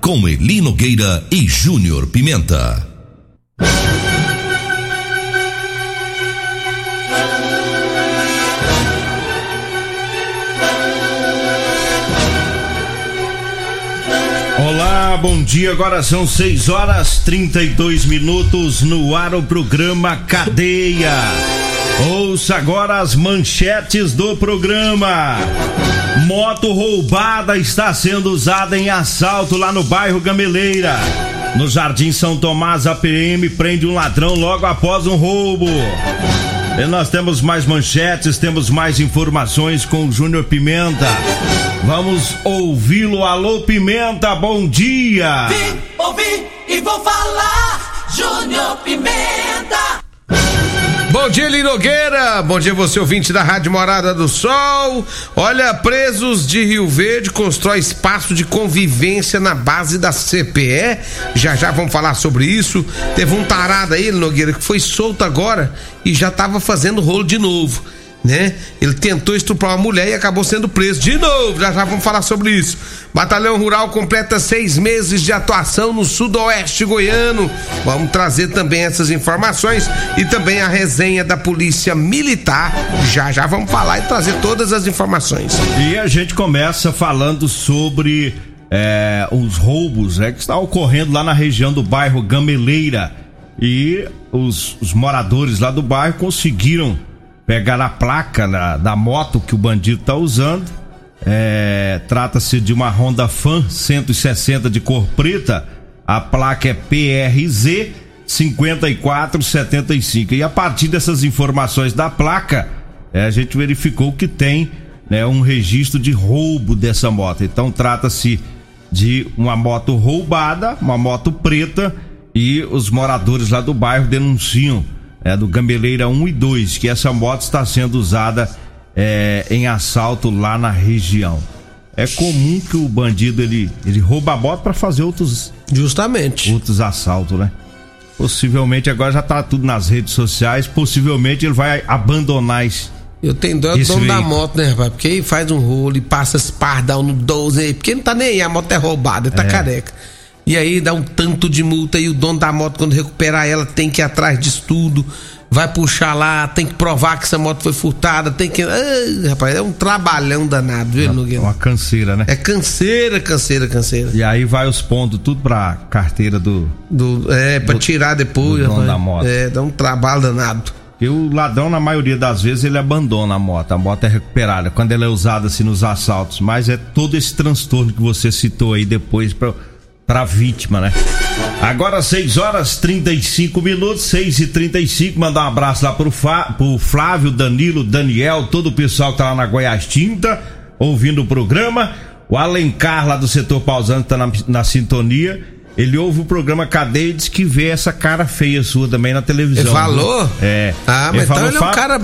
Com Eli Nogueira e Júnior Pimenta. Olá, bom dia. Agora são 6 horas 32 minutos no ar o programa Cadeia. Ouça agora as manchetes do programa. Moto roubada está sendo usada em assalto lá no bairro Gameleira. No Jardim São Tomás, a PM prende um ladrão logo após um roubo. E nós temos mais manchetes, temos mais informações com o Júnior Pimenta. Vamos ouvi-lo. Alô, Pimenta, bom dia! Vim, ouvi e vou falar, Júnior Pimenta! Bom dia, Linogueira. Bom dia, você ouvinte da Rádio Morada do Sol. Olha, presos de Rio Verde constrói espaço de convivência na base da CPE. Já já vamos falar sobre isso. Teve um tarado aí, Linogueira, que foi solto agora e já tava fazendo rolo de novo né? Ele tentou estuprar uma mulher e acabou sendo preso de novo. Já já vamos falar sobre isso. Batalhão Rural completa seis meses de atuação no sudoeste goiano. Vamos trazer também essas informações e também a resenha da Polícia Militar. Já já vamos falar e trazer todas as informações. E a gente começa falando sobre é, os roubos né, que está ocorrendo lá na região do bairro Gameleira. E os, os moradores lá do bairro conseguiram pegar a placa da, da moto que o bandido tá usando. É, Trata-se de uma Honda Fan 160 de cor preta. A placa é PRZ 5475. E a partir dessas informações da placa, é, a gente verificou que tem né, um registro de roubo dessa moto. Então trata-se de uma moto roubada, uma moto preta, e os moradores lá do bairro denunciam é, do Gambeleira 1 e 2, que essa moto está sendo usada é, em assalto lá na região. É comum que o bandido ele, ele rouba a moto para fazer outros justamente outros assaltos, né? Possivelmente agora já tá tudo nas redes sociais, possivelmente ele vai abandonar esse eu tenho dó do dono da moto, né, rapaz? Porque ele faz um rolo e passa esse pardal no 12 aí, porque não tá nem aí, a moto é roubada, tá é. careca. E aí dá um tanto de multa e o dono da moto, quando recuperar ela, tem que ir atrás disso tudo. Vai puxar lá, tem que provar que essa moto foi furtada, tem que. Ai, rapaz, é um trabalhão danado, viu, Nogueira? Uma canseira, né? É canseira, canseira, canseira. E aí vai os pontos tudo pra carteira do. do é, pra do, tirar depois, do dono da moto. É, dá um trabalho danado. E o ladrão, na maioria das vezes, ele abandona a moto. A moto é recuperada quando ela é usada assim nos assaltos. Mas é todo esse transtorno que você citou aí depois pra para vítima, né? Agora 6 horas 35 minutos, 6 e 35 Mandar um abraço lá pro, Fá, pro Flávio, Danilo, Daniel, todo o pessoal que tá lá na Goiás Tinta, ouvindo o programa. O Alencar lá do setor pausando tá na, na sintonia. Ele ouve o programa Cadeia e diz que vê essa cara feia sua também na televisão. Ele falou? É. Ah, mas ele então falou, ele é um cara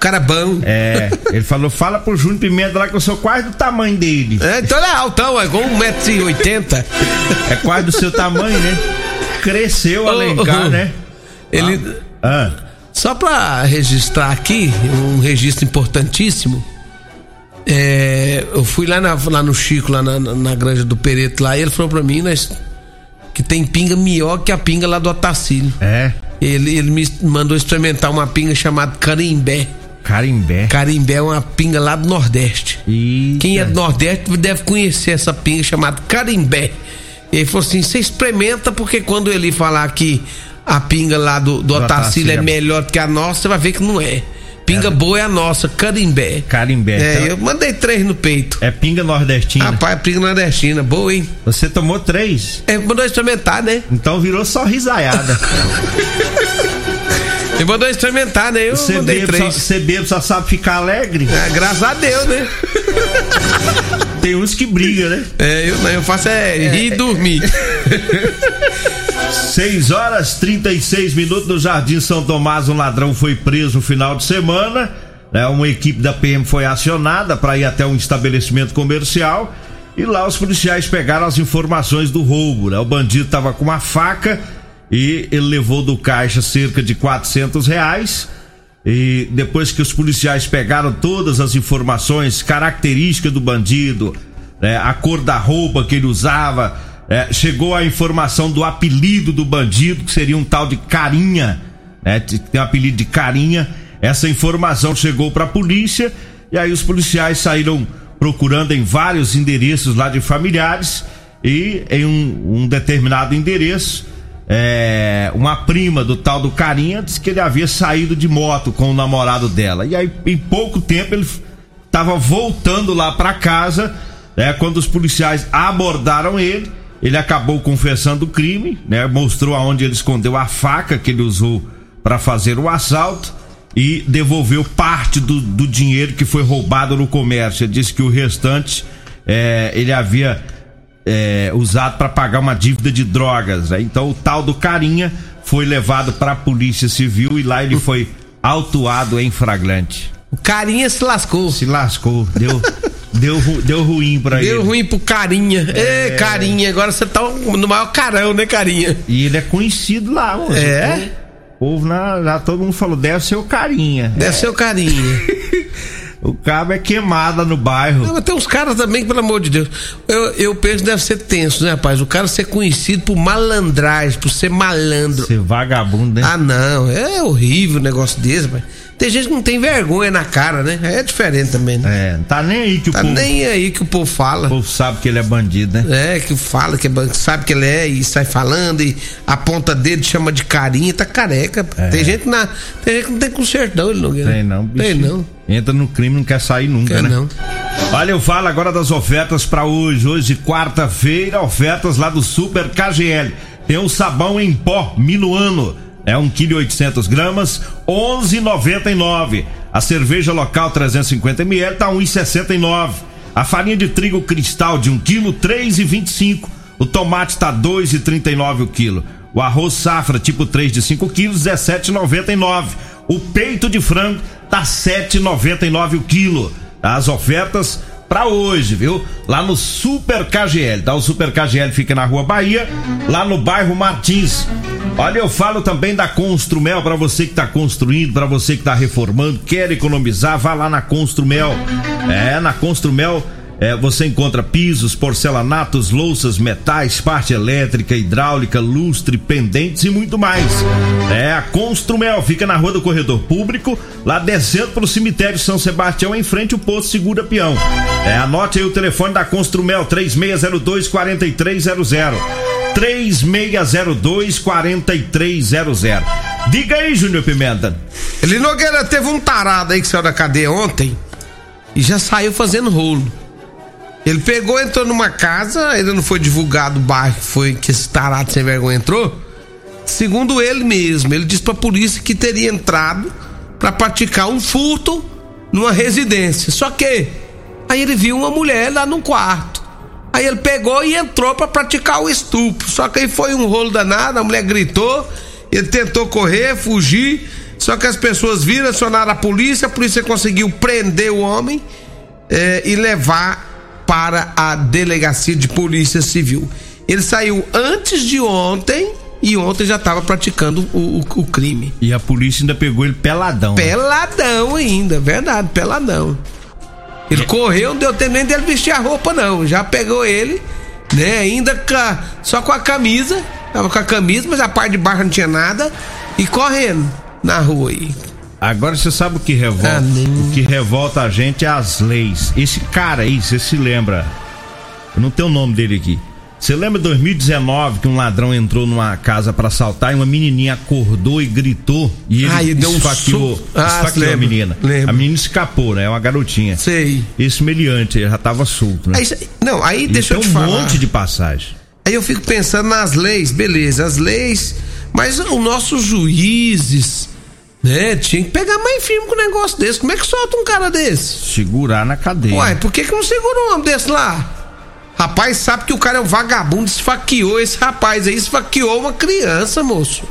cara bom. É, ele falou, fala pro Júnior Pimenta lá que eu sou quase do tamanho dele. É, então ele é altão, é igual 1,80m. É quase do seu tamanho, né? Cresceu Alencar, oh, né? Ele. Ah. Só pra registrar aqui, um registro importantíssimo. É, eu fui lá, na, lá no Chico, lá na, na, granja do Pereto, lá, e ele falou pra mim né, que tem pinga melhor que a pinga lá do Otacílio. É. Ele, ele me mandou experimentar uma pinga chamada carimbé. Carimbé. Carimbé é uma pinga lá do Nordeste. Eita. Quem é do Nordeste deve conhecer essa pinga chamada carimbé. Ele falou assim: você experimenta, porque quando ele falar que a pinga lá do, do, Otacílio é melhor que a nossa, você vai ver que não é. Pinga é. boa é a nossa, carimbé. Carimbé. É, então... eu mandei três no peito. É pinga nordestina. Rapaz, é pinga nordestina, boa, hein? Você tomou três? É, mandou experimentar, né? Então virou só risaiada. Ele mandou experimentar, né? Eu você mandei bebe, três. Você bebe, só sabe ficar alegre? É, graças a Deus, né? Tem uns que brigam, né? É, eu, eu faço é, rir e dormir. 6 horas 36 minutos no Jardim São Tomás. Um ladrão foi preso no final de semana. Né? Uma equipe da PM foi acionada para ir até um estabelecimento comercial. E lá os policiais pegaram as informações do roubo. Né? O bandido estava com uma faca e ele levou do caixa cerca de 400 reais. E depois que os policiais pegaram todas as informações, característica do bandido, né? a cor da roupa que ele usava, é, chegou a informação do apelido do bandido, que seria um tal de Carinha, né? Tem um apelido de Carinha. Essa informação chegou para a polícia e aí os policiais saíram procurando em vários endereços lá de familiares e em um, um determinado endereço é, uma prima do tal do Carinha disse que ele havia saído de moto com o namorado dela. E aí, em pouco tempo, ele estava voltando lá para casa. Né, quando os policiais abordaram ele, ele acabou confessando o crime, né, mostrou aonde ele escondeu a faca que ele usou para fazer o assalto e devolveu parte do, do dinheiro que foi roubado no comércio. Ele disse que o restante é, ele havia é, usado para pagar uma dívida de drogas. Né? Então o tal do carinha foi levado para a polícia civil e lá ele foi autuado em flagrante. O carinha se lascou. Se lascou, deu deu, deu ruim pra deu ele. Deu ruim pro carinha. É... Ei, carinha, agora você tá no maior carão, né, carinha? E ele é conhecido lá, moço. É? O povo lá, lá todo mundo falou, deve ser o carinha. Deve é. ser o carinha. O cabo é queimada no bairro. Não, mas tem uns caras também, pelo amor de Deus. Eu, eu penso que deve ser tenso, né, rapaz? O cara ser conhecido por malandragem, por ser malandro. Ser vagabundo, né? Ah, não. É horrível o negócio desse, mas. Tem gente que não tem vergonha na cara, né? É diferente também, né? É, não tá nem aí que o tá povo. Tá nem aí que o povo fala. O povo sabe que ele é bandido, né? É, que fala, que é bandido, sabe que ele é e sai falando e aponta dedo, chama de carinha, tá careca. É. Tem gente na. Tem gente que não tem conserto, não, ele não Tem não, bicho. Tem não. Entra no crime não quer sair nunca, quer né? Não. Olha, eu falo agora das ofertas para hoje. Hoje, quarta-feira, ofertas lá do Super KGL. Tem o sabão em pó Minuano é 1 kg 800 gramas, 11,99. A cerveja local 350 ml tá 1,69. A farinha de trigo cristal de 1 kg 3,25. O tomate tá 2,39 o quilo. O arroz safra tipo 3 de 5 quilos 17,99. O peito de frango tá 7,99 o quilo. As ofertas para hoje, viu? Lá no Super KGL, tá? O Super KGL fica na Rua Bahia, lá no bairro Martins. Olha, eu falo também da Construmel para você que tá construindo, para você que tá reformando, quer economizar, vá lá na Construmel. É, na Construmel é, você encontra pisos, porcelanatos, louças, metais, parte elétrica, hidráulica, lustre, pendentes e muito mais. É, a Construmel fica na rua do Corredor Público, lá descendo pro cemitério São Sebastião, em frente ao posto Segura Peão. É, anote aí o telefone da Construmel, 3602 4300. 3602 4300. Diga aí, Júnior Pimenta. Ele Nogueira teve um tarado aí que saiu da cadeia ontem e já saiu fazendo rolo. Ele pegou, entrou numa casa, ainda não foi divulgado o bairro que foi que esse tarado sem vergonha entrou. Segundo ele mesmo, ele disse pra polícia que teria entrado para praticar um furto numa residência. Só que aí ele viu uma mulher lá no quarto. Aí ele pegou e entrou para praticar o estupro. Só que aí foi um rolo danado, a mulher gritou, ele tentou correr, fugir. Só que as pessoas viram, acionaram a polícia, a polícia conseguiu prender o homem eh, e levar para a delegacia de polícia civil. Ele saiu antes de ontem e ontem já estava praticando o, o, o, crime. E a polícia ainda pegou ele peladão. Peladão ainda, verdade, peladão. Ele é. correu, não deu tempo nem dele vestir a roupa, não. Já pegou ele, né? Ainda com só com a camisa. Tava com a camisa, mas a parte de baixo não tinha nada. E correndo na rua aí. Agora você sabe o que revolta? Ah, o que revolta a gente é as leis. Esse cara aí, você se lembra? Eu não tenho o nome dele aqui. Você lembra de 2019 que um ladrão entrou numa casa para assaltar e uma menininha acordou e gritou e ele ah, deu esfaqueou, um ah, esfaqueou a menina. Lembra. A menina escapou, né? É uma garotinha. Sei. Esse meliante já tava solto, né? Aí, não, aí deixa eu te um falar. um monte de passagem. Aí eu fico pensando nas leis, beleza, as leis, mas os nossos juízes, né? Tinha que pegar mais firme com um negócio desse. Como é que solta um cara desse? Segurar na cadeia. Uai, por que, que não segura um homem desse lá? Rapaz, sabe que o cara é um vagabundo, esfaqueou esse rapaz aí, esfaqueou uma criança, moço.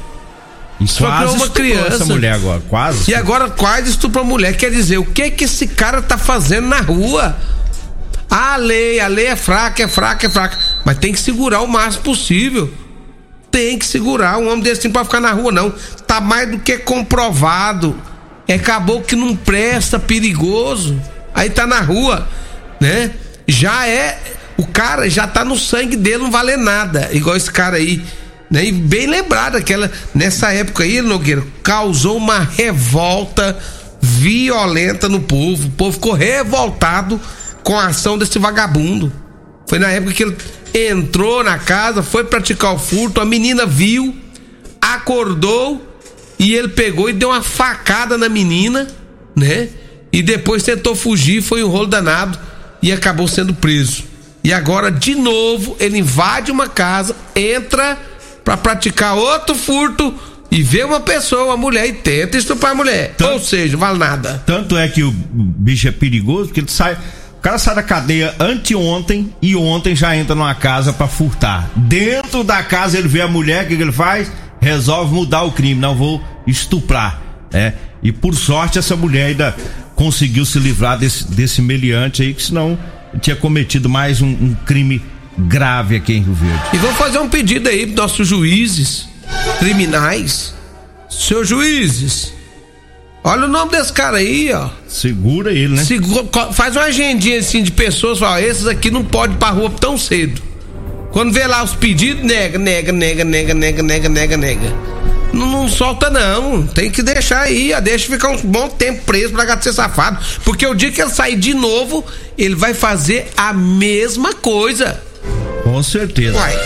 Esfaqueou uma criança. Essa mulher agora, quase. E agora quase estuprou a mulher. Quer dizer, o que que esse cara tá fazendo na rua? A lei, a lei é fraca, é fraca, é fraca. Mas tem que segurar o máximo possível. Tem que segurar. Um homem desse não pode ficar na rua, não. Tá mais do que comprovado. É acabou que não presta, perigoso. Aí tá na rua, né? Já é. O cara já tá no sangue dele, não vale nada. Igual esse cara aí. Né? E bem lembrado, aquela. Nessa época aí, Nogueira, causou uma revolta violenta no povo. O povo ficou revoltado com a ação desse vagabundo. Foi na época que ele entrou na casa, foi praticar o furto, a menina viu, acordou e ele pegou e deu uma facada na menina, né? E depois tentou fugir, foi um rolo danado e acabou sendo preso. E agora, de novo, ele invade uma casa, entra para praticar outro furto e vê uma pessoa, uma mulher e tenta estuprar a mulher. Tanto, Ou seja, vale nada. Tanto é que o bicho é perigoso porque ele sai o cara sai da cadeia anteontem e ontem já entra numa casa para furtar. Dentro da casa ele vê a mulher, o que, ele faz? Resolve mudar o crime, não vou estuprar. É, e por sorte essa mulher ainda conseguiu se livrar desse, desse meliante aí, que senão tinha cometido mais um, um crime grave aqui em Rio Verde. E vou fazer um pedido aí pros nossos juízes criminais. Seus juízes, Olha o nome desse cara aí, ó. Segura ele, né? Segura, faz uma agendinha assim de pessoas, fala, esses aqui não pode ir pra rua tão cedo. Quando vê lá os pedidos, nega, nega, nega, nega, nega, nega, nega, nega. Não, não solta não, tem que deixar aí, ó, deixa ficar um bom tempo preso pra gato ser safado, porque o dia que ele sair de novo, ele vai fazer a mesma coisa. Com certeza. Uai.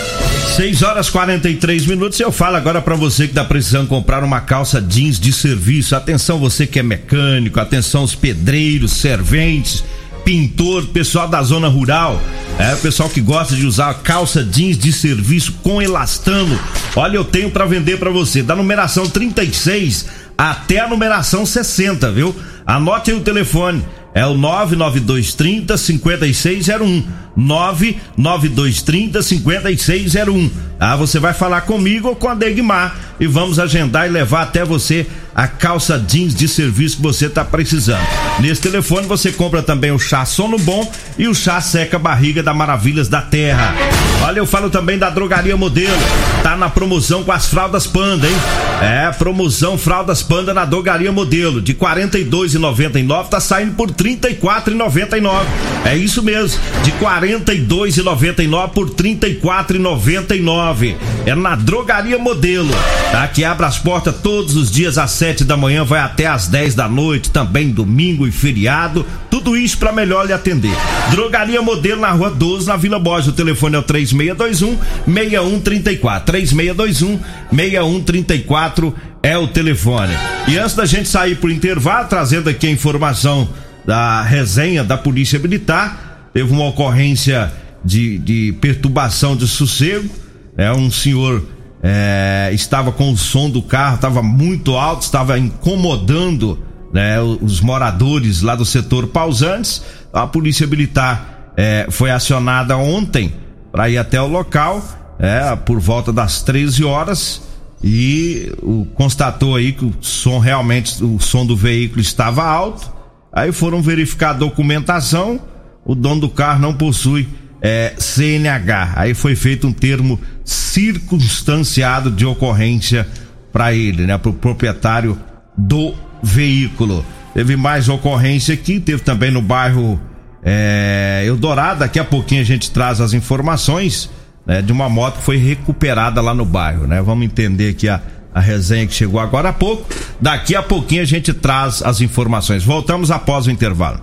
6 horas 43 minutos. Eu falo agora para você que tá precisando comprar uma calça jeans de serviço. Atenção, você que é mecânico, atenção, os pedreiros, serventes, pintor, pessoal da zona rural. É, pessoal que gosta de usar calça jeans de serviço com elastano. Olha, eu tenho para vender para você. Da numeração 36 até a numeração 60, viu? Anote aí o telefone. É o 99230 5601. 99230 5601. Ah, você vai falar comigo ou com a Degmar e vamos agendar e levar até você a calça jeans de serviço que você está precisando. Nesse telefone você compra também o chá Sono Bom e o chá Seca Barriga da Maravilhas da Terra. Olha, eu falo também da Drogaria Modelo. Tá na promoção com as fraldas Panda, hein? É, promoção fraldas Panda na Drogaria Modelo. De R$ 42,99 tá saindo por R$ 34,99. É isso mesmo, de R$ 42,99 por R$ 34,99. É na Drogaria Modelo, tá? Que abre as portas todos os dias às sete da manhã, vai até às 10 da noite, também domingo e feriado. Tudo isso para melhor lhe atender. Drogaria Modelo na Rua 12, na Vila Borges. O telefone é o 3621 6134. 3621 6134 é o telefone. E antes da gente sair pro intervalo, trazendo aqui a informação da resenha da Polícia Militar, teve uma ocorrência de, de perturbação de sossego. É um senhor é, estava com o som do carro, estava muito alto, estava incomodando né, os moradores lá do setor pausantes. A polícia militar é, foi acionada ontem para ir até o local, é, por volta das 13 horas, e o, constatou aí que o som realmente, o som do veículo estava alto. Aí foram verificar a documentação, o dono do carro não possui é, CNH. Aí foi feito um termo circunstanciado de ocorrência para ele, né? Para o proprietário do veículo. Teve mais ocorrência aqui, teve também no bairro é, Eldorado. Daqui a pouquinho a gente traz as informações né, de uma moto que foi recuperada lá no bairro, né? Vamos entender aqui a, a resenha que chegou agora há pouco. Daqui a pouquinho a gente traz as informações. Voltamos após o intervalo.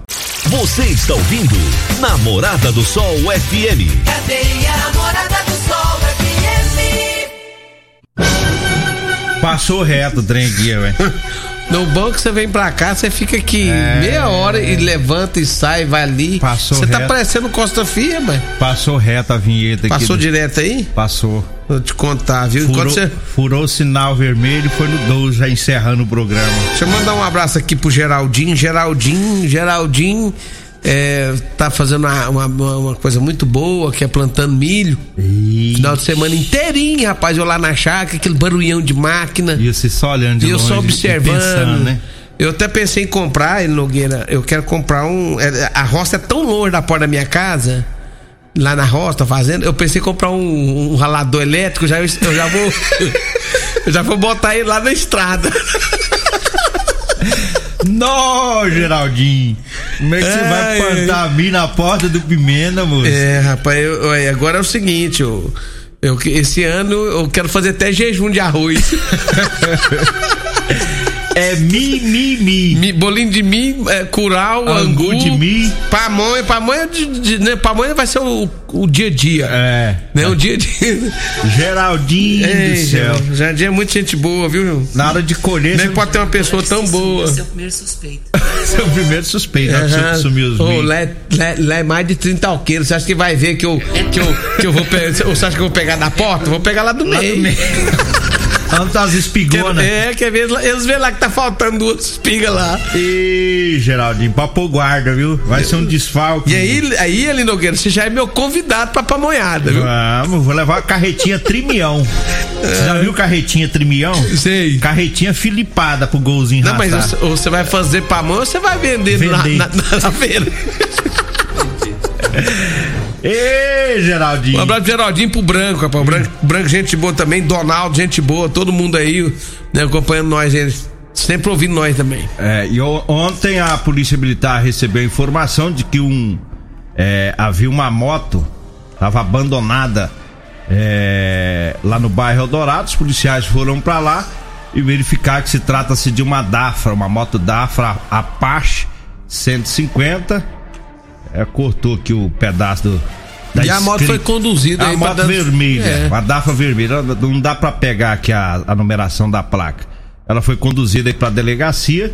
Você está ouvindo Namorada do Sol FM. Cadê a Namorada do Sol FM? Passou reto o trem aqui, velho. No banco você vem pra cá, você fica aqui é... meia hora e levanta e sai, vai ali. Passou Você tá parecendo Costa Fia, mano. Passou reto a vinheta aqui. Passou do... direto aí? Passou. Vou te contar, viu? Furou, você... furou o sinal vermelho e foi no 12 já encerrando o programa. Deixa eu mandar um abraço aqui pro Geraldinho. Geraldinho, Geraldinho é, tá fazendo uma, uma, uma, coisa muito boa, que é plantando milho. Isso. Final de semana inteirinho, rapaz, eu lá na chácara, aquele barulhão de máquina. E você só olhando de E eu longe, só observando. pensando, né? Eu até pensei em comprar, ele Nogueira, eu quero comprar um. é, A roça é tão longe da porta da minha casa, lá na roça, fazendo. Eu pensei em comprar um, um ralador elétrico, já, eu já vou. eu já vou botar ele lá na estrada. Nó, Geraldinho! Como é que você Ai, vai plantar milho na porta do Pimenta, moço? É, rapaz, eu- olha, agora é o seguinte, eu, eu, esse ano eu quero fazer até jejum de arroz. É mi, mi, mi. Mi- bolinho de milho, é, curau, Angu angu, de milho. pamonha, pamonha, de, de- né, pamonha vai ser o, o dia a dia. É. Né, o dia a dia. Geraldinho Ei, do céu. Jardim é muita gente boa, viu? Na hora de colher, é você que pode ter uma pessoa tão boa? Seu primeiro suspeito. é o primeiro suspeito. Aham. Você sumiu os Ô, milho. lá, é- lá- lá é mais de 30 alqueiros. Você acha que vai ver que eu, que eu, que eu vou pegar? Você acha que eu vou pegar da porta? Vou pegar lá do meio. Onde tá as espigonas? É, quer ver? Eles vê lá que tá faltando duas espigas lá. Ih, Geraldinho, papo guarda, viu? Vai ser um desfalque. E aí, aí, Eli Nogueira, você já é meu convidado pra pamonhada, viu? Vamos, vou levar a carretinha trimião. Você já viu carretinha trimião? Sei. Carretinha filipada pro golzinho Não, mas você, vai fazer pamonha ou você vai vender, na- Vender. Na, na, na feira. Geraldinho. Um abraço pro Geraldinho pro Branco, rapaz. O Branco, Branco, gente boa também. Donaldo, gente boa. Todo mundo aí, né, acompanhando nós. Eles sempre ouvindo nós também. É, e ontem a Polícia Militar recebeu a informação de que um é, havia uma moto estava abandonada é, lá no bairro Eldorado. Os policiais foram para lá e verificar que se trata-se de uma Dafra, uma moto Dafra Apache 150. É, cortou aqui o pedaço do. Da e a moto foi conduzida A moto vermelha, É. uma Dafa vermelha. Não- dá pra pegar aqui a, a numeração da placa. Ela foi conduzida aí pra delegacia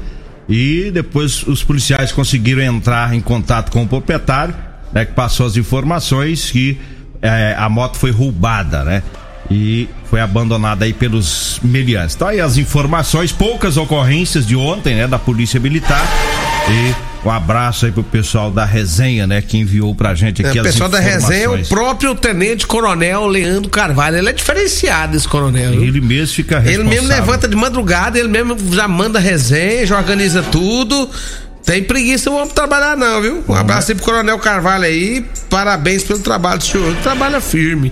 e depois os policiais conseguiram entrar em contato com o proprietário, né, que passou as informações que eh, a moto foi roubada, né? E foi abandonada aí pelos meliantes. Então aí as informações, poucas ocorrências de ontem, né, da Polícia Militar. E um abraço aí pro pessoal da resenha, né, que enviou pra gente aqui É, o pessoal da resenha é o próprio Tenente Coronel Leandro Carvalho. Ele é diferenciado, esse coronel. viu? Ele mesmo fica Ele responsável. mesmo levanta de madrugada, ele mesmo já manda resenha, já organiza tudo. Tem preguiça o homem trabalhar, não, viu? Um abraço aí pro Coronel Carvalho aí. Parabéns pelo trabalho do senhor. Trabalha firme.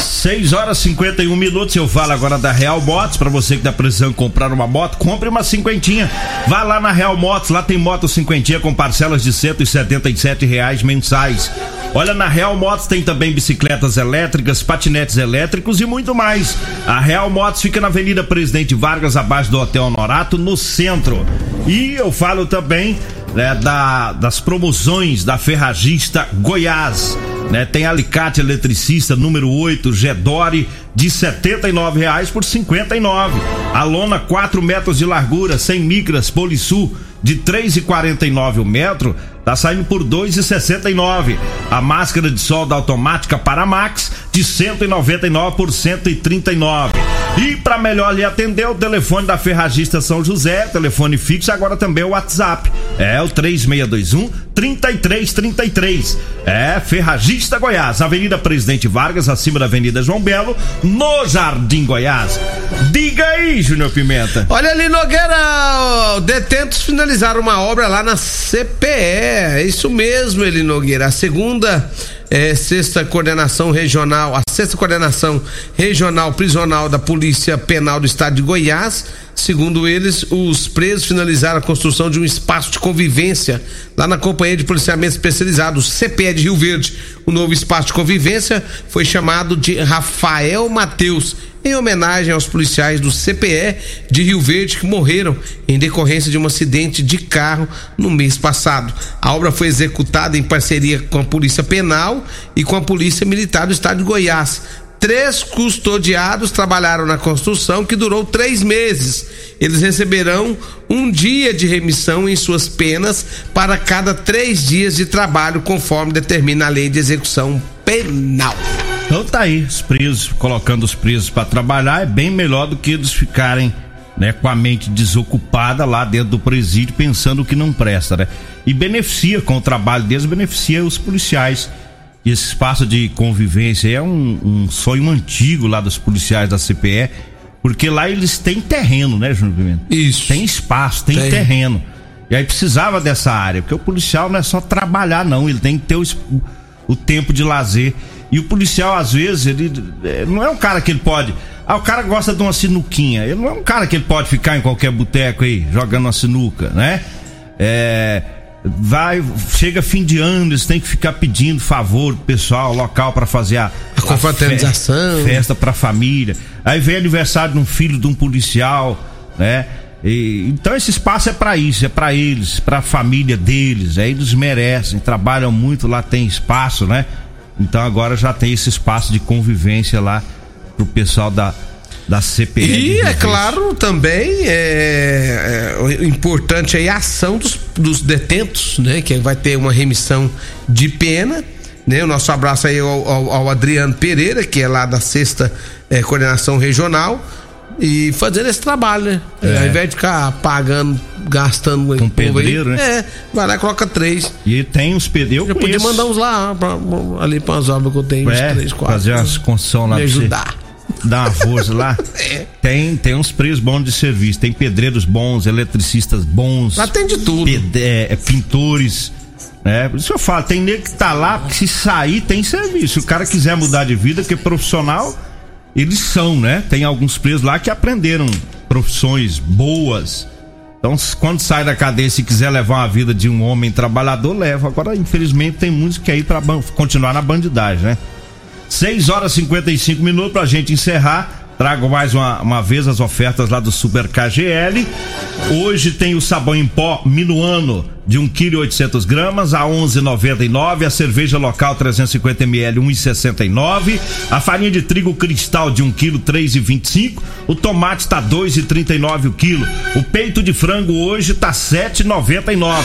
6 horas e 51 minutos. Eu falo agora da Real Motos. Pra você que tá precisando comprar uma moto, compre uma cinquentinha. Vá lá na Real Motos. Lá tem moto cinquentinha com parcelas de 177 reais mensais. Olha, na Real Motos tem também bicicletas elétricas, patinetes elétricos e muito mais. A Real Motos fica na Avenida Presidente Vargas, abaixo do Hotel Honorato, no centro. E eu falo também né, da, das promoções da Ferragista Goiás. Né, tem alicate eletricista número 8, Gedore, de 79 reais por 59. A lona 4 metros de largura, 100 micras, Polisul, de 3,49 o metro, tá saindo por 2,69. A máscara de solda automática Paramax, de 199 por 139. E para melhor lhe atender, o telefone da Ferragista São José, telefone fixo, agora também o WhatsApp. É o 3621 3333. É Ferragista Goiás, Avenida Presidente Vargas, acima da Avenida João Belo, no Jardim Goiás. Diga aí, Júnior Pimenta. Olha ali, Nogueira, detentos finalizaram uma obra lá na CPE. É isso mesmo, Eli Nogueira. A segunda é, sexta coordenação regional, a sexta coordenação regional prisional da Polícia Penal do Estado de Goiás. Segundo eles, os presos finalizaram a construção de um espaço de convivência lá na Companhia de Policiamento Especializado, CPE de Rio Verde. O novo espaço de convivência foi chamado de Rafael Mateus em homenagem aos policiais do CPE de Rio Verde que morreram em decorrência de um acidente de carro no mês passado. A obra foi executada em parceria com a Polícia Penal e com a Polícia Militar do Estado de Goiás. Três custodiados trabalharam na construção que durou três meses. Eles receberão um dia de remissão em suas penas para cada três dias de trabalho, conforme determina a lei de execução penal. Então tá aí, os presos, colocando os presos para trabalhar é bem melhor do que eles ficarem né, com a mente desocupada lá dentro do presídio, pensando que não presta, né? E beneficia com o trabalho deles, beneficia os policiais. E esse espaço de convivência é um, um sonho antigo lá dos policiais da CPE, porque lá eles têm terreno, né, Júnior Pimenta? Isso. Tem espaço, tem, Tem. terreno. E aí precisava dessa área, porque o policial não é só trabalhar, não, ele tem que ter o, o tempo de lazer. E o policial, às vezes, ele eh, não é um cara que ele pode. Ah, o cara gosta de uma sinuquinha. Ele não é um cara que ele pode ficar em qualquer boteco aí, jogando uma sinuca, né? É. Vai, chega fim de ano, eles têm que ficar pedindo favor do pessoal local para fazer a, A confraternização. fe- festa pra família. Aí vem aniversário de um filho de um policial, né? E- então esse espaço é pra isso, é pra eles, pra família deles. Aí eles merecem, trabalham muito lá, tem espaço, né? Então agora já tem esse espaço de convivência lá pro pessoal da da de E é claro também é, é, o importante aí a ação dos, dos detentos, né? Que vai ter uma remissão de pena. Né? O nosso abraço aí ao, ao- ao Adriano Pereira, que é lá da sexta é, coordenação regional. E fazendo esse trabalho, né? É. Ao invés de ficar pagando, gastando Com pedreiro, né? É, vai lá e coloca três. E tem uns pedreiros. Eu podia mandar uns lá, pra- ali para as obras que eu tenho, uns é, três, quatro. fazer umas construção lá Me pra você. ajudar. Dar uma força lá. É. Tem, tem uns preços bons de serviço. Tem pedreiros bons, eletricistas bons. Lá tem de tudo. ped- é, é, pintores. Né? Por isso eu falo, tem nego que tá lá, que se sair tem serviço. Se o cara quiser mudar de vida, que profissional, eles são, né? Tem alguns presos lá que aprenderam profissões boas. Então, quando sai da cadeia, se quiser levar uma vida de um homem trabalhador, leva. Agora, infelizmente, tem muitos que pra ban- continuar na bandidagem, né? 6 horas e 55 minutos pra gente encerrar. Trago mais uma, uma vez as ofertas lá do Super KGL. Hoje tem o sabão em pó Minuano de 1 kg 800 gramas a 11,99. A cerveja local 350 ml 1,69. A farinha de trigo cristal de 1 kg 3,25. O tomate está 2,39 o quilo. O peito de frango hoje tá 7,99.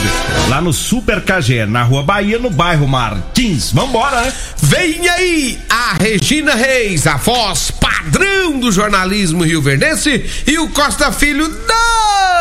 Lá no Super KGL, na Rua Bahia, no bairro Martins. Vambora, né? Vem aí a Regina Reis, a voz padrão do jornalismo rio-verdense e o Costa Filho,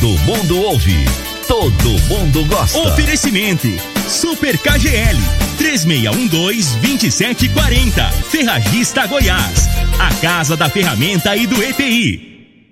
Todo mundo ouve. Todo mundo gosta. Oferecimento Super KGL 3612-2740 Ferragista Goiás A Casa da Ferramenta e do EPI